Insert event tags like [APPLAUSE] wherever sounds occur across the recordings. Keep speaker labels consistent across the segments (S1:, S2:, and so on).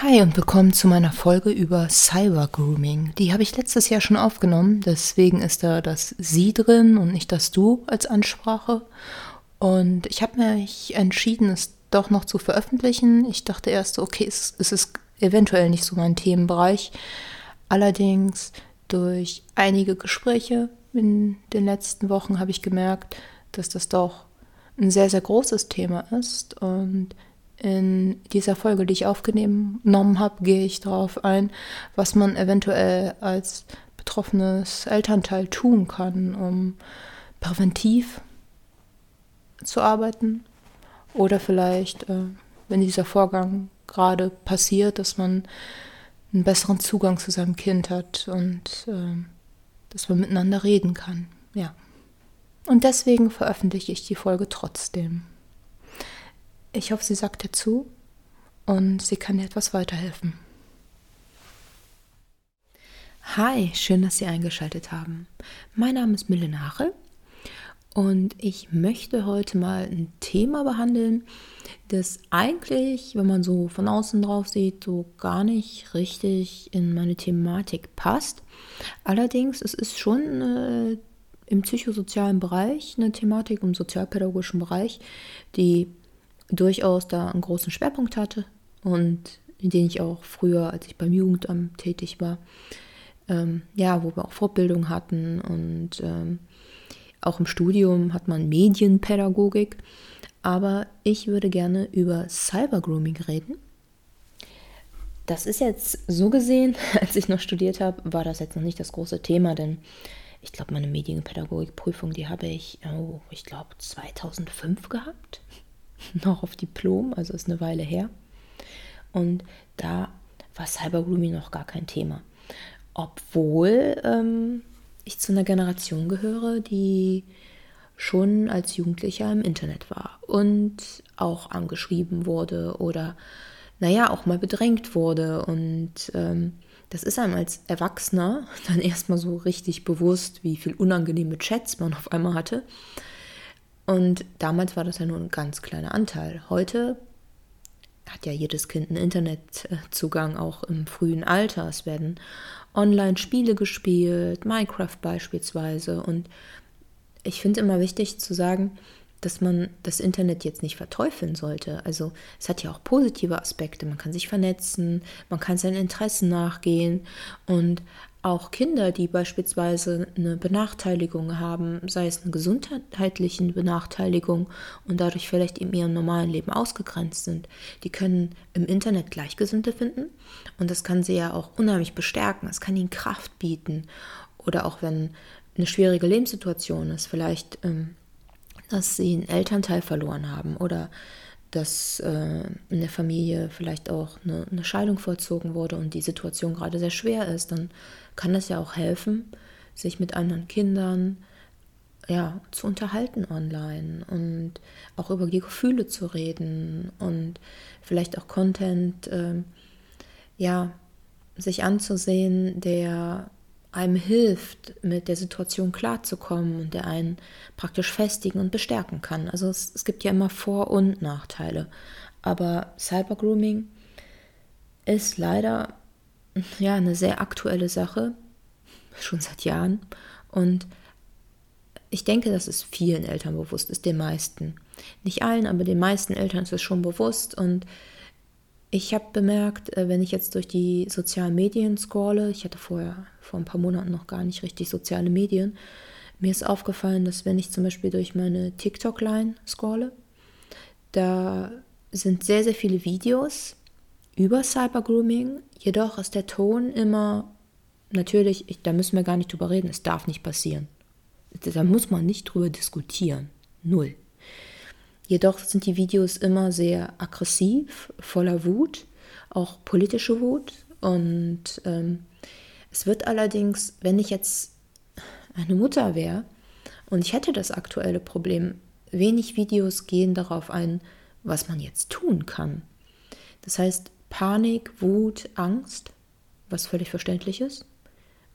S1: Hi und willkommen zu meiner Folge über Cyber Grooming. Die habe ich letztes Jahr schon aufgenommen, deswegen ist da das Sie drin und nicht das Du als Ansprache. Und ich habe mich entschieden, es doch noch zu veröffentlichen. Ich dachte erst, okay, es, es ist eventuell nicht so mein Themenbereich. Allerdings durch einige Gespräche in den letzten Wochen habe ich gemerkt, dass das doch ein sehr, sehr großes Thema ist und in dieser Folge, die ich aufgenommen habe, gehe ich darauf ein, was man eventuell als betroffenes Elternteil tun kann, um präventiv zu arbeiten. Oder vielleicht, äh, wenn dieser Vorgang gerade passiert, dass man einen besseren Zugang zu seinem Kind hat und äh, dass man miteinander reden kann. Ja. Und deswegen veröffentliche ich die Folge trotzdem. Ich hoffe, sie sagt dir zu und sie kann dir etwas weiterhelfen. Hi, schön, dass Sie eingeschaltet haben. Mein Name ist Mille Hache und ich möchte heute mal ein Thema behandeln, das eigentlich, wenn man so von außen drauf sieht, so gar nicht richtig in meine Thematik passt. Allerdings, es ist schon äh, im psychosozialen Bereich eine Thematik, im sozialpädagogischen Bereich, die durchaus da einen großen Schwerpunkt hatte und den ich auch früher, als ich beim Jugendamt tätig war, ähm, ja, wo wir auch Fortbildung hatten und ähm, auch im Studium hat man Medienpädagogik. Aber ich würde gerne über Cybergrooming reden. Das ist jetzt so gesehen, [LAUGHS] als ich noch studiert habe, war das jetzt noch nicht das große Thema, denn ich glaube, meine Medienpädagogikprüfung, die habe ich, oh, ich glaube, 2005 gehabt. [LAUGHS] noch auf Diplom, also ist eine Weile her. Und da war Cybergrooming noch gar kein Thema. Obwohl ähm, ich zu einer Generation gehöre, die schon als Jugendlicher im Internet war und auch angeschrieben wurde oder naja, auch mal bedrängt wurde. Und ähm, das ist einem als Erwachsener [LAUGHS] dann erstmal so richtig bewusst, wie viel unangenehme Chats man auf einmal hatte. Und damals war das ja nur ein ganz kleiner Anteil. Heute hat ja jedes Kind einen Internetzugang, auch im frühen Alter. Es werden Online-Spiele gespielt, Minecraft beispielsweise. Und ich finde immer wichtig zu sagen, dass man das Internet jetzt nicht verteufeln sollte. Also es hat ja auch positive Aspekte. Man kann sich vernetzen, man kann seinen Interessen nachgehen und auch Kinder, die beispielsweise eine Benachteiligung haben, sei es eine gesundheitliche Benachteiligung und dadurch vielleicht in ihrem normalen Leben ausgegrenzt sind, die können im Internet Gleichgesinnte finden und das kann sie ja auch unheimlich bestärken. Es kann ihnen Kraft bieten oder auch wenn eine schwierige Lebenssituation ist, vielleicht, ähm, dass sie einen Elternteil verloren haben oder dass äh, in der Familie vielleicht auch eine, eine, Scheidung vollzogen wurde und die Situation gerade sehr schwer ist, dann kann das ja auch helfen, sich mit anderen Kindern ja, zu unterhalten online und auch über die Gefühle zu reden und vielleicht auch Content äh, ja, sich anzusehen, der einem hilft, mit der Situation klarzukommen und der einen praktisch festigen und bestärken kann. Also es, es gibt ja immer Vor- und Nachteile. Aber Cybergrooming ist leider ja eine sehr aktuelle Sache, schon seit Jahren. Und ich denke, dass es vielen Eltern bewusst ist, den meisten. Nicht allen, aber den meisten Eltern ist es schon bewusst. Und ich habe bemerkt, äh, wenn ich jetzt durch die sozialen Medien scrolle, ich hatte vorher vor ein paar Monaten noch gar nicht richtig soziale Medien, mir ist aufgefallen, dass wenn ich zum Beispiel durch meine TikTok-Line scrolle, da sind sehr, sehr viele Videos über Cybergrooming, jedoch ist der Ton immer natürlich, ich, da müssen wir gar nicht drüber reden, es darf nicht passieren. Da muss man nicht drüber diskutieren. Null. Jedoch sind die Videos immer sehr aggressiv, voller Wut, auch politische Wut. Und ähm, es wird allerdings, wenn ich jetzt eine Mutter wäre und ich hätte das aktuelle Problem, wenig Videos gehen darauf ein, was man jetzt tun kann. Das heißt, Panik, Wut, Angst, was völlig verständlich ist.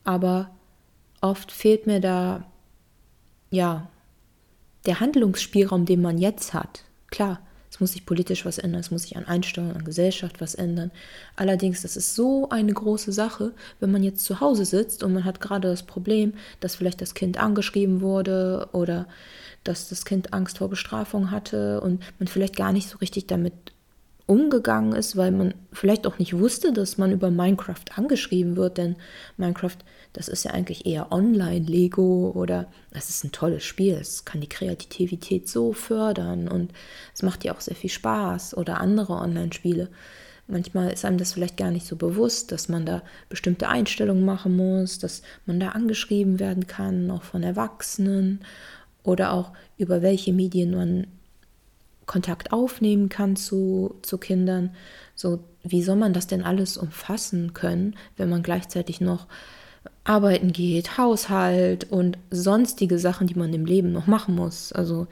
S1: Aber oft fehlt mir da, ja, der Handlungsspielraum, den man jetzt hat, klar, Es muss sich politisch was ändern, es muss sich an Einstellungen, an Gesellschaft was ändern. Allerdings, das ist so eine große Sache, wenn man jetzt zu Hause sitzt und man hat gerade das Problem, dass vielleicht das Kind angeschrieben wurde oder dass das Kind Angst vor Bestrafung hatte und man vielleicht gar nicht so richtig damit umgegangen ist, weil man vielleicht auch nicht wusste, dass man über Minecraft angeschrieben wird, denn Minecraft, das ist ja eigentlich eher Online-Lego oder das ist ein tolles Spiel, es kann die Kreativität so fördern und es macht ja auch sehr viel Spaß oder andere Online-Spiele. Manchmal ist einem das vielleicht gar nicht so bewusst, dass man da bestimmte Einstellungen machen muss, dass man da angeschrieben werden kann, auch von Erwachsenen oder auch über welche Medien man Kontakt aufnehmen kann zu, zu Kindern. So, wie soll man das denn alles umfassen können, wenn man gleichzeitig noch arbeiten geht, Haushalt und sonstige Sachen, die man im Leben noch machen muss. Also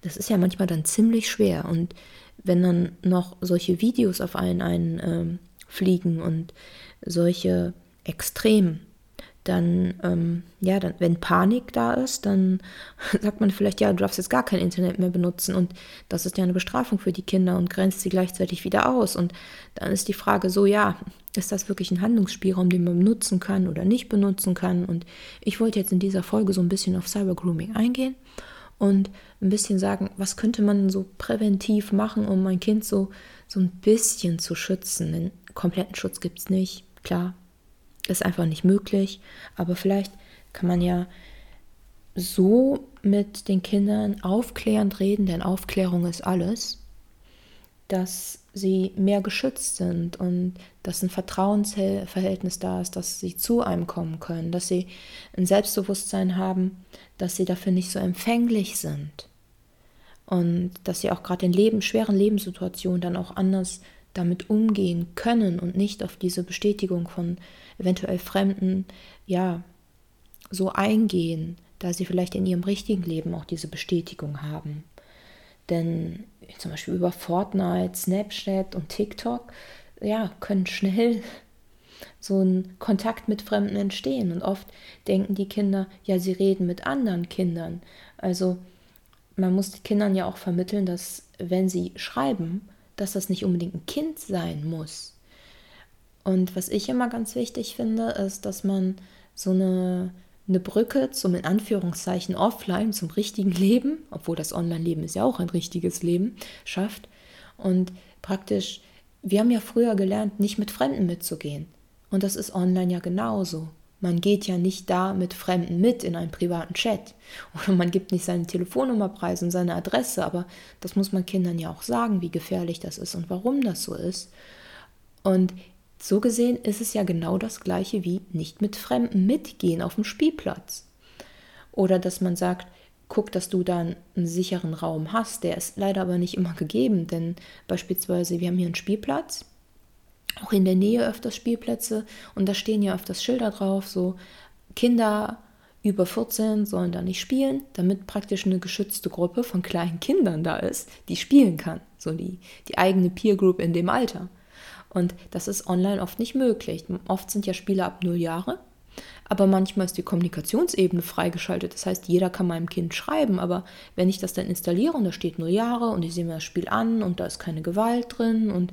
S1: das ist ja manchmal dann ziemlich schwer. Und wenn dann noch solche Videos auf einen einfliegen ähm, und solche Extremen, dann, ähm, ja, dann, wenn Panik da ist, dann [LAUGHS] sagt man vielleicht, ja, du darfst jetzt gar kein Internet mehr benutzen und das ist ja eine Bestrafung für die Kinder und grenzt sie gleichzeitig wieder aus. Und dann ist die Frage so, ja, ist das wirklich ein Handlungsspielraum, den man benutzen kann oder nicht benutzen kann? Und ich wollte jetzt in dieser Folge so ein bisschen auf Cybergrooming eingehen und ein bisschen sagen, was könnte man so präventiv machen, um mein Kind so, so ein bisschen zu schützen. Den kompletten Schutz gibt es nicht, klar, ist einfach nicht möglich. Aber vielleicht kann man ja so mit den Kindern aufklärend reden, denn Aufklärung ist alles, dass sie mehr geschützt sind und dass ein Vertrauensverhältnis da ist, dass sie zu einem kommen können, dass sie ein Selbstbewusstsein haben, dass sie dafür nicht so empfänglich sind und dass sie auch gerade in Leben, schweren Lebenssituationen dann auch anders damit umgehen können und nicht auf diese Bestätigung von eventuell Fremden, ja, so eingehen, da sie vielleicht in ihrem richtigen Leben auch diese Bestätigung haben. Denn zum Beispiel über Fortnite, Snapchat und TikTok, ja, können schnell [LAUGHS] so ein Kontakt mit Fremden entstehen. Und oft denken die Kinder, ja, sie reden mit anderen Kindern. Also man muss den Kindern ja auch vermitteln, dass wenn sie schreiben, dass das nicht unbedingt ein Kind sein muss. Und was ich immer ganz wichtig finde, ist, dass man so eine, eine Brücke zum in Anführungszeichen offline, zum richtigen Leben, obwohl das Online-Leben ist ja auch ein richtiges Leben, schafft. Und praktisch, wir haben ja früher gelernt, nicht mit Fremden mitzugehen. Und das ist online ja genauso. Man geht ja nicht da mit Fremden mit in einen privaten Chat. [LAUGHS] Oder man gibt nicht seine Telefonnummer preis und seine Adresse, aber das muss man Kindern ja auch sagen, wie gefährlich das ist und warum das so ist. Und so gesehen ist es ja genau das gleiche wie nicht mit Fremden mitgehen auf dem Spielplatz. Oder dass man sagt, guck, dass du dann einen sicheren Raum hast. Der ist leider aber nicht immer gegeben, denn beispielsweise wir haben hier einen Spielplatz, auch in der Nähe öfters Spielplätze und da stehen ja öfters Schilder drauf, so Kinder über 14 sollen da nicht spielen, damit praktisch eine geschützte Gruppe von kleinen Kindern da ist, die spielen kann, so die, die eigene Peer Group in dem Alter. Und das ist online oft nicht möglich. Oft sind ja Spiele ab null Jahre, aber manchmal ist die Kommunikationsebene freigeschaltet. Das heißt, jeder kann meinem Kind schreiben, aber wenn ich das dann installiere und da steht null Jahre und ich sehe mir das Spiel an und da ist keine Gewalt drin und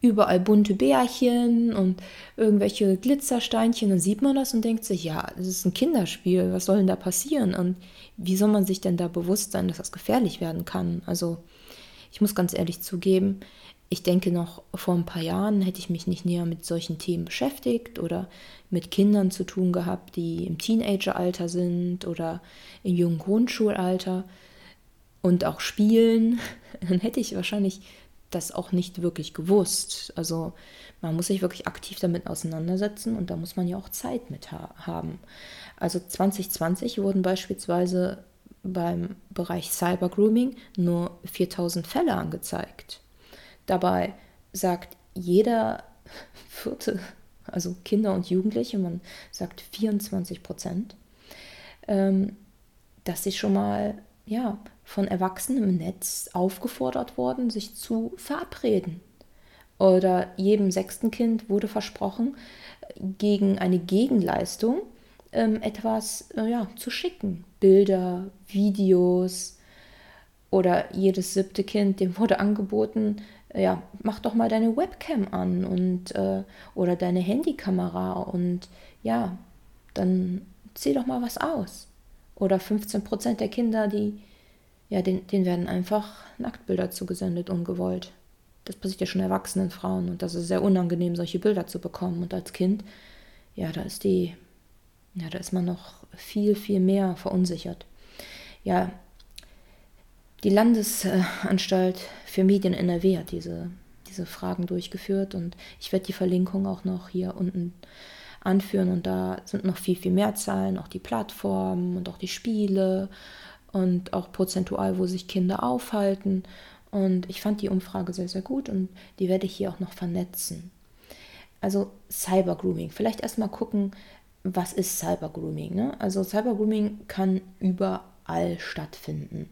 S1: überall bunte Bärchen und irgendwelche Glitzersteinchen, dann sieht man das und denkt sich, ja, das ist ein Kinderspiel, was soll denn da passieren? Und wie soll man sich denn da bewusst sein, dass das gefährlich werden kann? Also ich muss ganz ehrlich zugeben, ich denke noch vor ein paar Jahren hätte ich mich nicht näher mit solchen Themen beschäftigt oder mit Kindern zu tun gehabt, die im Teenageralter sind oder im jungen Grundschulalter und auch spielen, [LAUGHS] dann hätte ich wahrscheinlich das auch nicht wirklich gewusst. Also man muss sich wirklich aktiv damit auseinandersetzen und da muss man ja auch Zeit mit ha haben. Also 2020 wurden beispielsweise beim Bereich Cyber Grooming nur 4000 Fälle angezeigt. Dabei sagt jeder vierte, also Kinder und Jugendliche, man sagt 24 Prozent, ähm, dass sie schon mal ja, von Erwachsenen im Netz aufgefordert worden, sich zu verabreden. Oder jedem sechsten Kind wurde versprochen, gegen eine Gegenleistung ähm, etwas äh, ja, zu schicken. Bilder, Videos, Oder jedes siebte Kind, dem wurde angeboten, ja, mach doch mal deine Webcam an und äh, oder deine Handykamera und ja, dann zieh doch mal was aus. Oder 15 Prozent der Kinder, die, ja, denen, denen werden einfach Nacktbilder zugesendet, ungewollt. Das passiert ja schon erwachsenen Frauen und das ist sehr unangenehm, solche Bilder zu bekommen. Und als Kind, ja, da ist die, ja, da ist man noch viel, viel mehr verunsichert. Ja, die Landesanstalt für Medien NRW hat diese, diese Fragen durchgeführt und ich werde die Verlinkung auch noch hier unten anführen und da sind noch viel, viel mehr Zahlen, auch die Plattformen und auch die Spiele und auch prozentual, wo sich Kinder aufhalten. Und ich fand die Umfrage sehr, sehr gut und die werde ich hier auch noch vernetzen. Also Cybergrooming. Vielleicht erstmal gucken, was ist Cybergrooming? Ne? Also Cybergrooming kann überall stattfinden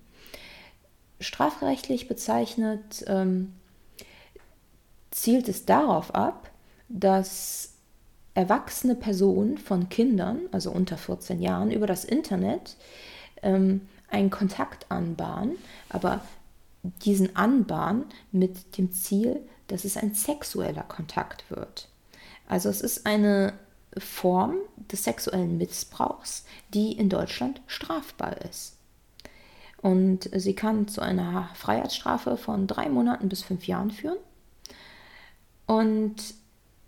S1: strafrechtlich bezeichnet, ähm, zielt es darauf ab, dass erwachsene Personen von Kindern, also unter 14 Jahren, über das Internet ähm, einen Kontakt anbahnen, aber diesen anbahnen mit dem Ziel, dass es ein sexueller Kontakt wird. Also es ist eine Form des sexuellen Missbrauchs, die in Deutschland strafbar ist. Und sie kann zu einer Freiheitsstrafe von drei Monaten bis fünf Jahren führen. Und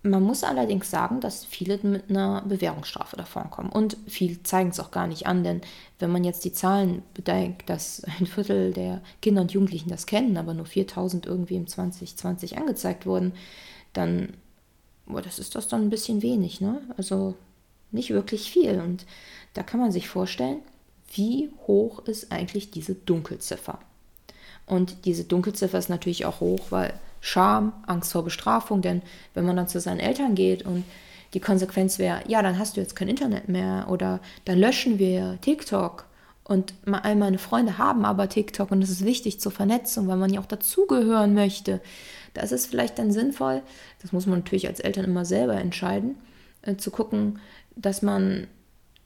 S1: man muss allerdings sagen, dass viele mit einer Bewährungsstrafe davonkommen. Und viele zeigen es auch gar nicht an, denn wenn man jetzt die Zahlen bedenkt, dass ein Viertel der Kinder und Jugendlichen das kennen, aber nur 4000 irgendwie im 2020 angezeigt wurden, dann, boah, das ist das dann ein bisschen wenig, ne? Also nicht wirklich viel. Und da kann man sich vorstellen, wie hoch ist eigentlich diese Dunkelziffer? Und diese Dunkelziffer ist natürlich auch hoch, weil Scham, Angst vor Bestrafung, denn wenn man dann zu seinen Eltern geht und die Konsequenz wäre, ja, dann hast du jetzt kein Internet mehr oder dann löschen wir TikTok. Und all meine Freunde haben aber TikTok und es ist wichtig zur Vernetzung, weil man ja auch dazugehören möchte. Da ist es vielleicht dann sinnvoll, das muss man natürlich als Eltern immer selber entscheiden, äh, zu gucken, dass man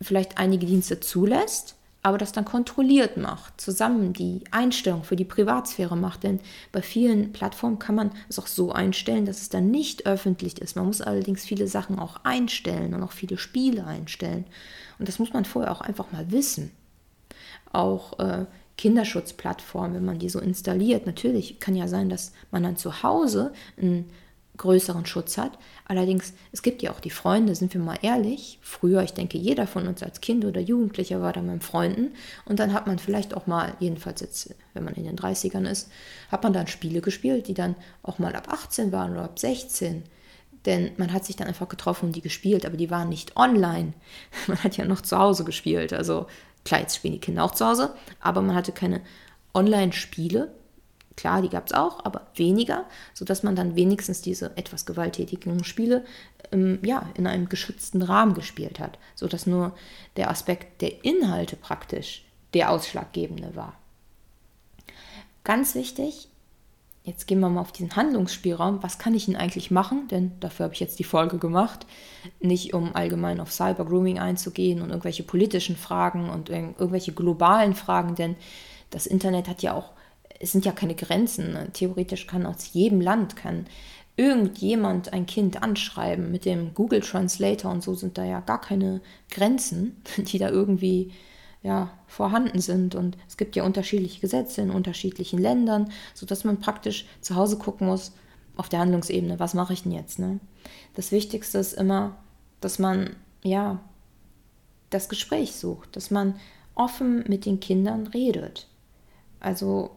S1: vielleicht einige Dienste zulässt, aber das dann kontrolliert macht, zusammen die Einstellung für die Privatsphäre macht. Denn bei vielen Plattformen kann man es auch so einstellen, dass es dann nicht öffentlich ist. Man muss allerdings viele Sachen auch einstellen und auch viele Spiele einstellen. Und das muss man vorher auch einfach mal wissen. Auch äh, Kinderschutzplattformen, wenn man die so installiert, natürlich kann ja sein, dass man dann zu Hause ein größeren Schutz hat. Allerdings, es gibt ja auch die Freunde, sind wir mal ehrlich. Früher, ich denke, jeder von uns als Kind oder Jugendlicher war da mit Freunden. Und dann hat man vielleicht auch mal, jedenfalls jetzt, wenn man in den 30ern ist, hat man dann Spiele gespielt, die dann auch mal ab 18 waren oder ab 16. Denn man hat sich dann einfach getroffen und die gespielt, aber die waren nicht online. [LAUGHS] Man hat ja noch zu Hause gespielt. Also klar, jetzt spielen die Kinder auch zu Hause, aber man hatte keine Online-Spiele, Klar, die gab es auch, aber weniger, sodass man dann wenigstens diese etwas gewalttätigen Spiele ähm, ja, in einem geschützten Rahmen gespielt hat, sodass nur der Aspekt der Inhalte praktisch der ausschlaggebende war. Ganz wichtig, jetzt gehen wir mal auf diesen Handlungsspielraum. Was kann ich denn eigentlich machen? Denn dafür habe ich jetzt die Folge gemacht. Nicht um allgemein auf Cybergrooming einzugehen und irgendwelche politischen Fragen und irgendwelche globalen Fragen, denn das Internet hat ja auch es sind ja keine Grenzen. Ne? Theoretisch kann aus jedem Land kann irgendjemand ein Kind anschreiben. Mit dem Google Translator und so sind da ja gar keine Grenzen, [LAUGHS] die da irgendwie ja, vorhanden sind. Und es gibt ja unterschiedliche Gesetze in unterschiedlichen Ländern, sodass man praktisch zu Hause gucken muss, auf der Handlungsebene, was mache ich denn jetzt? Ne? Das Wichtigste ist immer, dass man ja das Gespräch sucht, dass man offen mit den Kindern redet. Also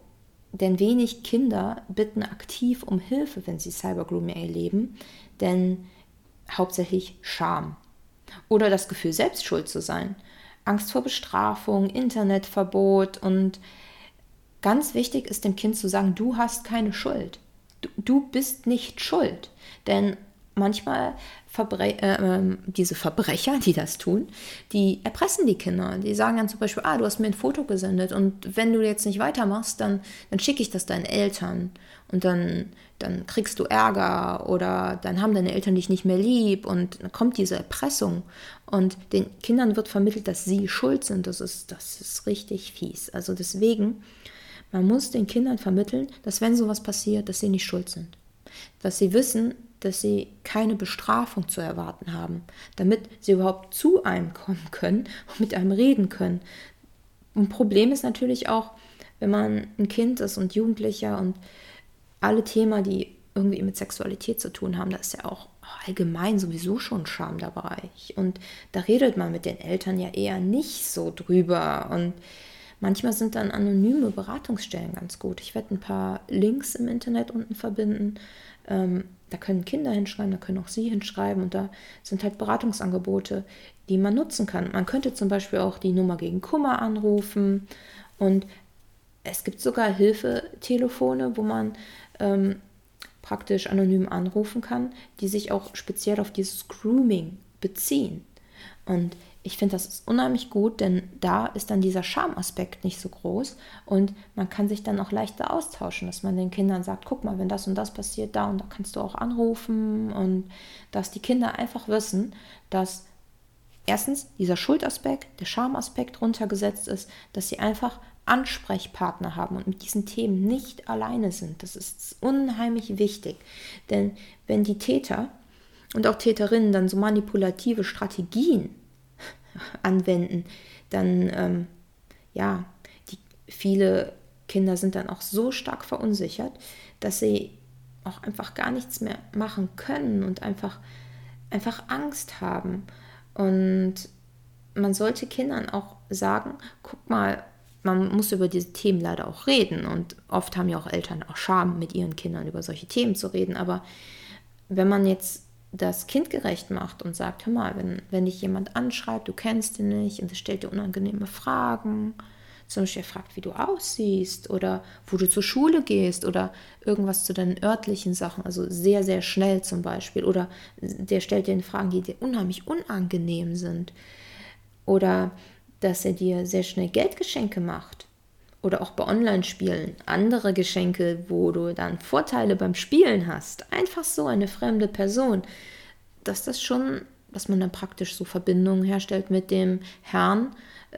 S1: denn wenig Kinder bitten aktiv um Hilfe, wenn sie Cybergrooming erleben, denn hauptsächlich Scham. Oder das Gefühl, selbst schuld zu sein, Angst vor Bestrafung, Internetverbot und ganz wichtig ist dem Kind zu sagen, du hast keine Schuld. Du, du bist nicht schuld, denn manchmal Verbre äh, ähm, diese Verbrecher, die das tun, die erpressen die Kinder. Die sagen dann zum Beispiel, ah, du hast mir ein Foto gesendet und wenn du jetzt nicht weitermachst, dann, dann schicke ich das deinen Eltern und dann, dann kriegst du Ärger oder dann haben deine Eltern dich nicht mehr lieb und dann kommt diese Erpressung und den Kindern wird vermittelt, dass sie schuld sind. Das ist, das ist richtig fies. Also deswegen Man muss den Kindern vermitteln, dass wenn sowas passiert, dass sie nicht schuld sind. Dass sie wissen, dass sie keine Bestrafung zu erwarten haben, damit sie überhaupt zu einem kommen können und mit einem reden können. Ein Problem ist natürlich auch, wenn man ein Kind ist und Jugendlicher und alle Themen, die irgendwie mit Sexualität zu tun haben, da ist ja auch allgemein sowieso schon Scham dabei. Und da redet man mit den Eltern ja eher nicht so drüber. Und manchmal sind dann anonyme Beratungsstellen ganz gut. Ich werde ein paar Links im Internet unten verbinden. Ähm, da können Kinder hinschreiben, da können auch Sie hinschreiben und da sind halt Beratungsangebote, die man nutzen kann. Man könnte zum Beispiel auch die Nummer gegen Kummer anrufen und es gibt sogar Hilfetelefone, wo man ähm, praktisch anonym anrufen kann, die sich auch speziell auf dieses Grooming beziehen. Und ich finde, das ist unheimlich gut, denn da ist dann dieser Schamaspekt nicht so groß und man kann sich dann auch leichter austauschen, dass man den Kindern sagt, guck mal, wenn das und das passiert, da und da kannst du auch anrufen und dass die Kinder einfach wissen, dass erstens dieser Schuldaspekt, der Schamaspekt runtergesetzt ist, dass sie einfach Ansprechpartner haben und mit diesen Themen nicht alleine sind. Das ist unheimlich wichtig. Denn wenn die Täter und auch Täterinnen dann so manipulative Strategien anwenden, dann ähm, ja, die, viele Kinder sind dann auch so stark verunsichert, dass sie auch einfach gar nichts mehr machen können und einfach, einfach Angst haben. Und man sollte Kindern auch sagen, guck mal, man muss über diese Themen leider auch reden. Und oft haben ja auch Eltern auch Scham, mit ihren Kindern über solche Themen zu reden. Aber wenn man jetzt das kindgerecht macht und sagt, hör mal, wenn, wenn dich jemand anschreibt, du kennst ihn nicht und es stellt dir unangenehme Fragen, zum Beispiel fragt, wie du aussiehst oder wo du zur Schule gehst oder irgendwas zu deinen örtlichen Sachen, also sehr, sehr schnell zum Beispiel. Oder der stellt dir Fragen, die dir unheimlich unangenehm sind. Oder dass er dir sehr schnell Geldgeschenke macht. Oder auch bei Online-Spielen andere Geschenke, wo du dann Vorteile beim Spielen hast. Einfach so eine fremde Person. Dass das schon, dass man dann praktisch so Verbindungen herstellt mit dem Herrn,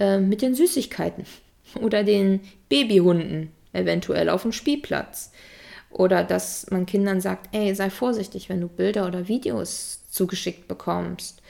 S1: äh, mit den Süßigkeiten. [LAUGHS] Oder den Babyhunden, eventuell auf dem Spielplatz. Oder dass man Kindern sagt, ey, sei vorsichtig, wenn du Bilder oder Videos zugeschickt bekommst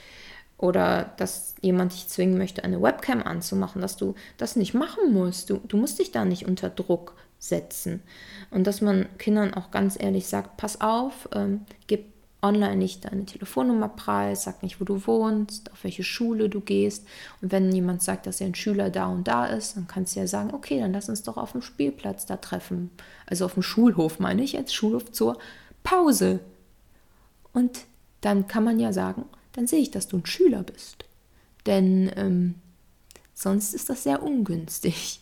S1: oder dass jemand dich zwingen möchte, eine Webcam anzumachen, dass du das nicht machen musst. Du, du musst dich da nicht unter Druck setzen. Und dass man Kindern auch ganz ehrlich sagt, pass auf, ähm, gib online nicht deine Telefonnummer preis, sag nicht, wo du wohnst, auf welche Schule du gehst. Und wenn jemand sagt, dass er ein Schüler da und da ist, dann kannst du ja sagen, okay, dann lass uns doch auf dem Spielplatz da treffen. Also auf dem Schulhof meine ich jetzt, Schulhof zur Pause. Und dann kann man ja sagen, dann sehe ich, dass du ein Schüler bist. Denn ähm, sonst ist das sehr ungünstig.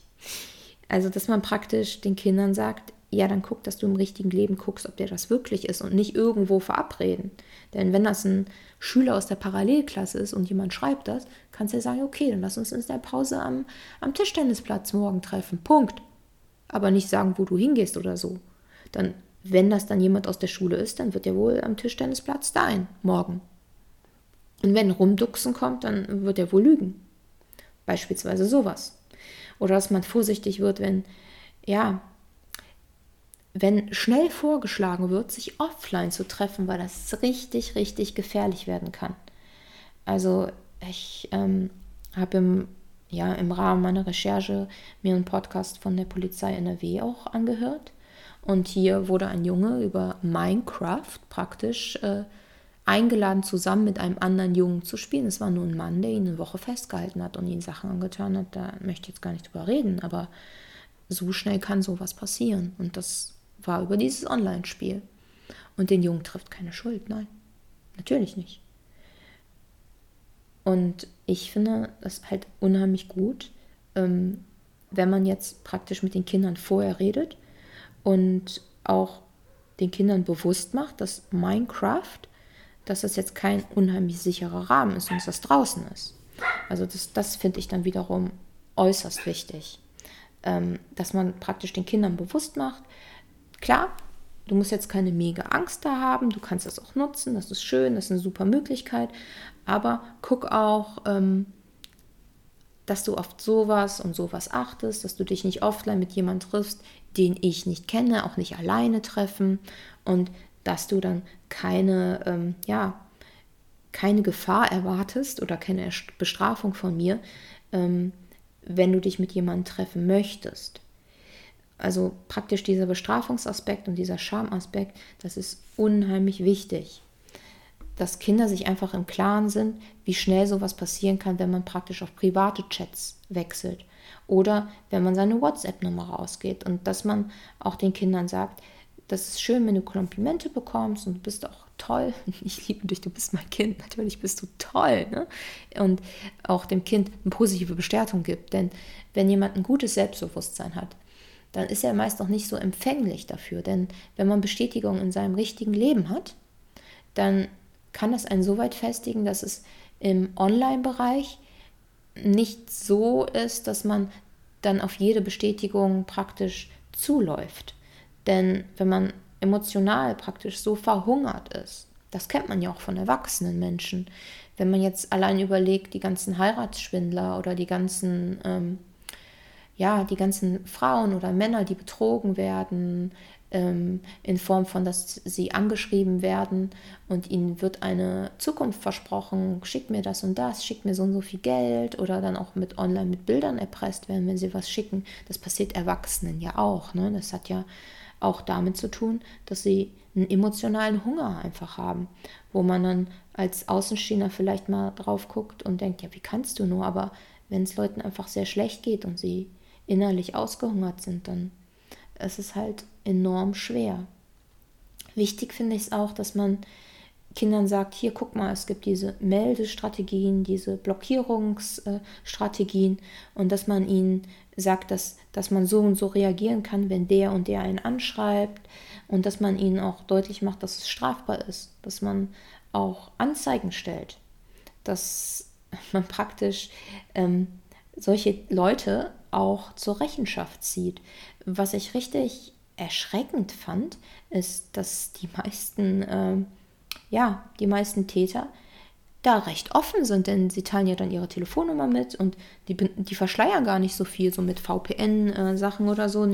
S1: Also, dass man praktisch den Kindern sagt, ja, dann guck, dass du im richtigen Leben guckst, ob der das wirklich ist und nicht irgendwo verabreden. Denn wenn das ein Schüler aus der Parallelklasse ist und jemand schreibt das, kannst du ja sagen, okay, dann lass uns in der Pause am, am Tischtennisplatz morgen treffen. Punkt. Aber nicht sagen, wo du hingehst oder so. Dann, wenn das dann jemand aus der Schule ist, dann wird er wohl am Tischtennisplatz sein, morgen. Und wenn Rumduxen kommt, dann wird er wohl lügen. Beispielsweise sowas. Oder dass man vorsichtig wird, wenn, ja, wenn schnell vorgeschlagen wird, sich offline zu treffen, weil das richtig, richtig gefährlich werden kann. Also ich ähm, habe im, ja, im Rahmen meiner Recherche mir einen Podcast von der Polizei NRW auch angehört. Und hier wurde ein Junge über Minecraft praktisch äh, eingeladen, zusammen mit einem anderen Jungen zu spielen. Es war nur ein Mann, der ihn eine Woche festgehalten hat und ihn Sachen angetan hat. Da möchte ich jetzt gar nicht drüber reden, aber so schnell kann sowas passieren. Und das war über dieses Online-Spiel. Und den Jungen trifft keine Schuld, nein. Natürlich nicht. Und ich finde das halt unheimlich gut, ähm, wenn man jetzt praktisch mit den Kindern vorher redet und auch den Kindern bewusst macht, dass Minecraft dass das jetzt kein unheimlich sicherer Rahmen ist und das draußen ist. Also das, das finde ich dann wiederum äußerst wichtig, ähm, dass man praktisch den Kindern bewusst macht, klar, du musst jetzt keine mega Angst da haben, du kannst das auch nutzen, das ist schön, das ist eine super Möglichkeit, aber guck auch, ähm, dass du auf sowas und sowas achtest, dass du dich nicht offline mit jemandem triffst, den ich nicht kenne, auch nicht alleine treffen und dass du dann keine, ähm, ja, keine Gefahr erwartest oder keine Bestrafung von mir, ähm, wenn du dich mit jemandem treffen möchtest. Also praktisch dieser Bestrafungsaspekt und dieser Schamaspekt, das ist unheimlich wichtig. Dass Kinder sich einfach im Klaren sind, wie schnell sowas passieren kann, wenn man praktisch auf private Chats wechselt. Oder wenn man seine WhatsApp-Nummer rausgeht. Und dass man auch den Kindern sagt, das ist schön, wenn du Komplimente bekommst und du bist auch toll. [LAUGHS] Ich liebe dich, du bist mein Kind. Natürlich bist du toll. Ne? Und auch dem Kind eine positive Bestätigung gibt. Denn wenn jemand ein gutes Selbstbewusstsein hat, dann ist er meist auch nicht so empfänglich dafür. Denn wenn man Bestätigung in seinem richtigen Leben hat, dann kann das einen so weit festigen, dass es im Online-Bereich nicht so ist, dass man dann auf jede Bestätigung praktisch zuläuft. Denn wenn man emotional praktisch so verhungert ist, das kennt man ja auch von erwachsenen Menschen. Wenn man jetzt allein überlegt, die ganzen Heiratsschwindler oder die ganzen, ähm, ja, die ganzen Frauen oder Männer, die betrogen werden, ähm, in Form von, dass sie angeschrieben werden und ihnen wird eine Zukunft versprochen, schickt mir das und das, schickt mir so und so viel Geld oder dann auch mit online mit Bildern erpresst werden, wenn sie was schicken. Das passiert Erwachsenen ja auch. Ne? Das hat ja auch damit zu tun, dass sie einen emotionalen Hunger einfach haben, wo man dann als Außenstehender vielleicht mal drauf guckt und denkt, ja, wie kannst du nur? Aber wenn es Leuten einfach sehr schlecht geht und sie innerlich ausgehungert sind, dann ist es halt enorm schwer. Wichtig finde ich es auch, dass man Kindern sagt, hier guck mal, es gibt diese Meldestrategien, diese Blockierungsstrategien und dass man ihnen sagt, dass, dass man so und so reagieren kann, wenn der und der einen anschreibt und dass man ihnen auch deutlich macht, dass es strafbar ist, dass man auch Anzeigen stellt, dass [LAUGHS] man praktisch ähm, solche Leute auch zur Rechenschaft zieht. Was ich richtig erschreckend fand, ist, dass die meisten äh, ja, die meisten Täter da recht offen sind, denn sie teilen ja dann ihre Telefonnummer mit und die, die verschleiern gar nicht so viel, so mit VPN-Sachen äh, oder so.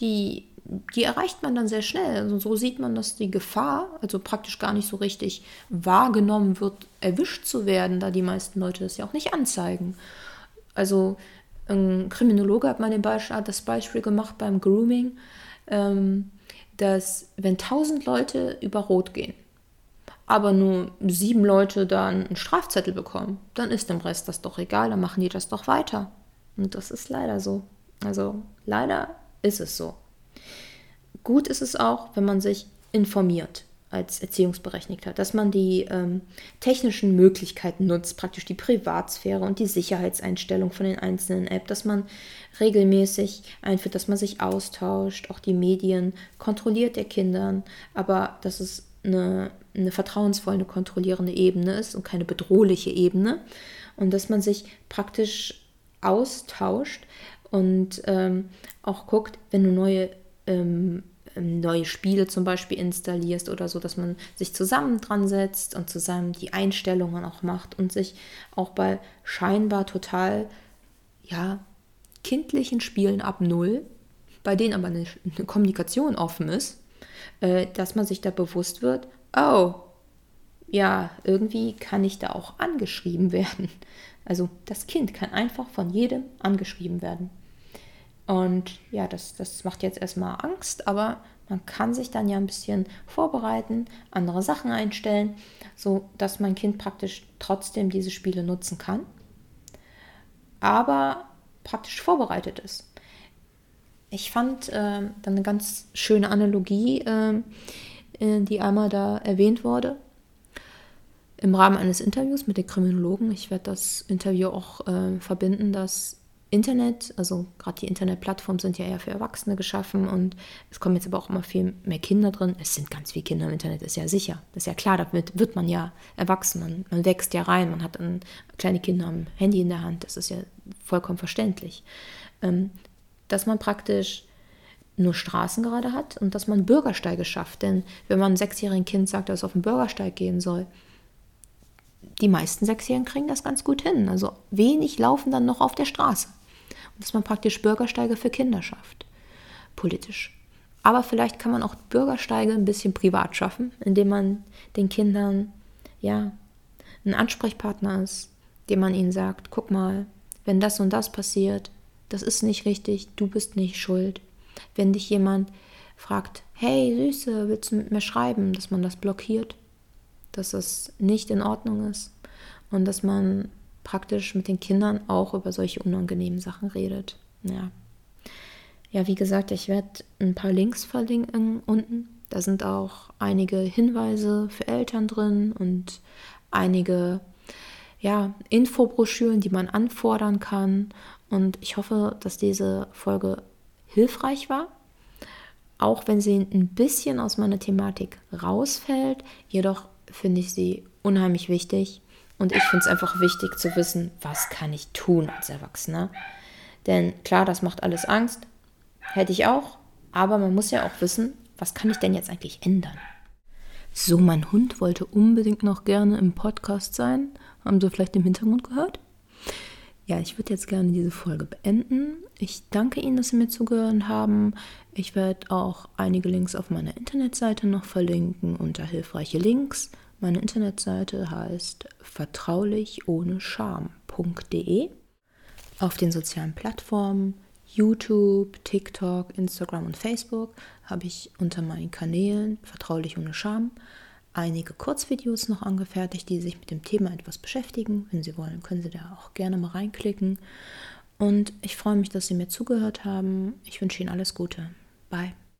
S1: Die, die erreicht man dann sehr schnell. Also so sieht man, dass die Gefahr, also praktisch gar nicht so richtig wahrgenommen wird, erwischt zu werden, da die meisten Leute das ja auch nicht anzeigen. Also ein Kriminologe hat mal Beispiel, das Beispiel gemacht beim Grooming, ähm, dass wenn tausend Leute über Rot gehen, aber nur sieben Leute dann einen Strafzettel bekommen, dann ist dem Rest das doch egal, dann machen die das doch weiter. Und das ist leider so. Also leider ist es so. Gut ist es auch, wenn man sich informiert als Erziehungsberechtigter, dass man die ähm, technischen Möglichkeiten nutzt, praktisch die Privatsphäre und die Sicherheitseinstellung von den einzelnen Apps, dass man regelmäßig einführt, dass man sich austauscht, auch die Medien kontrolliert der Kindern, aber dass es eine, eine vertrauensvolle, eine kontrollierende Ebene ist und keine bedrohliche Ebene. Und dass man sich praktisch austauscht und ähm, auch guckt, wenn du neue, ähm, ähm, neue Spiele zum Beispiel installierst oder so, dass man sich zusammen dran setzt und zusammen die Einstellungen auch macht und sich auch bei scheinbar total, ja, kindlichen Spielen ab Null, bei denen aber eine, eine Kommunikation offen ist, äh, dass man sich da bewusst wird, oh, ja, irgendwie kann ich da auch angeschrieben [LAUGHS] werden. Also das Kind kann einfach von jedem angeschrieben werden. Und ja, das, das macht jetzt erstmal Angst, aber man kann sich dann ja ein bisschen vorbereiten, andere Sachen einstellen, so dass mein Kind praktisch trotzdem diese Spiele nutzen kann, aber praktisch vorbereitet ist. Ich fand äh, dann eine ganz schöne Analogie, äh, äh, die einmal da erwähnt wurde. Im Rahmen eines Interviews mit den Kriminologen. Ich werde das Interview auch äh, verbinden, dass Internet, also gerade die Internetplattformen sind ja eher für Erwachsene geschaffen und es kommen jetzt aber auch immer viel mehr Kinder drin. Es sind ganz viele Kinder im Internet, ist ja sicher. Das ist ja klar, damit wird man ja erwachsen, man, man wächst ja rein, man hat ein, kleine Kinder am Handy in der Hand, das ist ja vollkommen verständlich. Ähm, dass man praktisch nur Straßen gerade hat und dass man Bürgersteige schafft. Denn wenn man einem sechsjährigen Kind sagt, dass es auf den Bürgersteig gehen soll, die meisten Sechsjährigen kriegen das ganz gut hin. Also wenig laufen dann noch auf der Straße. Und dass man praktisch Bürgersteige für Kinder schafft, politisch. Aber vielleicht kann man auch Bürgersteige ein bisschen privat schaffen, indem man den Kindern ja ein Ansprechpartner ist, dem man ihnen sagt, guck mal, wenn das und das passiert, das ist nicht richtig, du bist nicht schuld. Wenn dich jemand fragt, hey Süße, willst du mit mir schreiben, dass man das blockiert, dass es nicht in Ordnung ist und dass man praktisch mit den Kindern auch über solche unangenehmen Sachen redet. Ja. Ja, wie gesagt, ich werde ein paar Links verlinken unten. Da sind auch einige Hinweise für Eltern drin und einige ja, Infobroschüren, die man anfordern kann. Und ich hoffe, dass diese Folge hilfreich war. Auch wenn sie ein bisschen aus meiner Thematik rausfällt, jedoch finde ich sie unheimlich wichtig. Und ich finde es einfach wichtig zu wissen, was kann ich tun als Erwachsener. Denn klar, das macht alles Angst. Hätte ich auch. Aber man muss ja auch wissen, was kann ich denn jetzt eigentlich ändern? So, mein Hund wollte unbedingt noch gerne im Podcast sein. Haben Sie vielleicht im Hintergrund gehört? Ja, ich würde jetzt gerne diese Folge beenden. Ich danke Ihnen, dass Sie mir zugehört haben. Ich werde auch einige Links auf meiner Internetseite noch verlinken unter hilfreiche Links. Meine Internetseite heißt vertraulichohnescham.de. Auf den sozialen Plattformen YouTube, TikTok, Instagram und Facebook habe ich unter meinen Kanälen Vertraulich ohne Scham einige Kurzvideos noch angefertigt, die sich mit dem Thema etwas beschäftigen. Wenn Sie wollen, können Sie da auch gerne mal reinklicken. Und ich freue mich, dass Sie mir zugehört haben. Ich wünsche Ihnen alles Gute. Bye.